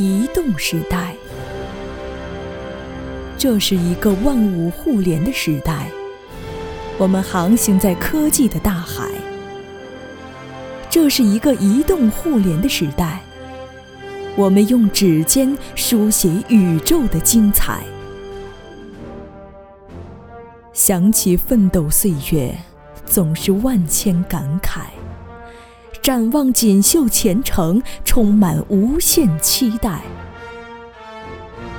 移动时代。这是一个万物互联的时代，我们航行在科技的大海。这是一个移动互联的时代，我们用指尖书写宇宙的精彩。想起奋斗岁月，总是万千感慨；展望锦绣前程，充满无限期待。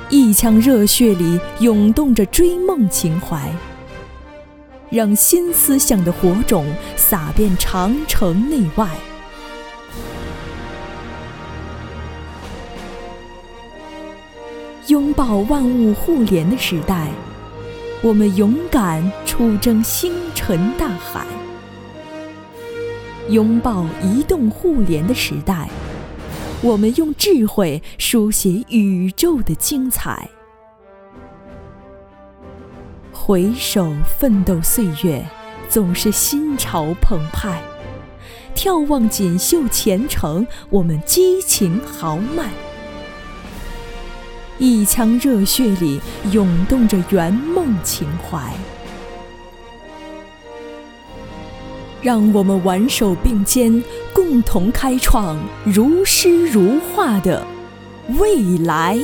一腔热血里涌动着追梦情怀，让新思想的火种洒遍长城内外。拥抱万物互联的时代，我们勇敢出征星辰大海；拥抱移动互联的时代。我们用智慧书写宇宙的精彩。回首奋斗岁月，总是心潮澎湃；眺望锦绣前程，我们激情豪迈。一腔热血里涌动着圆梦情怀。让我们挽手并肩，共同开创如诗如画的未来。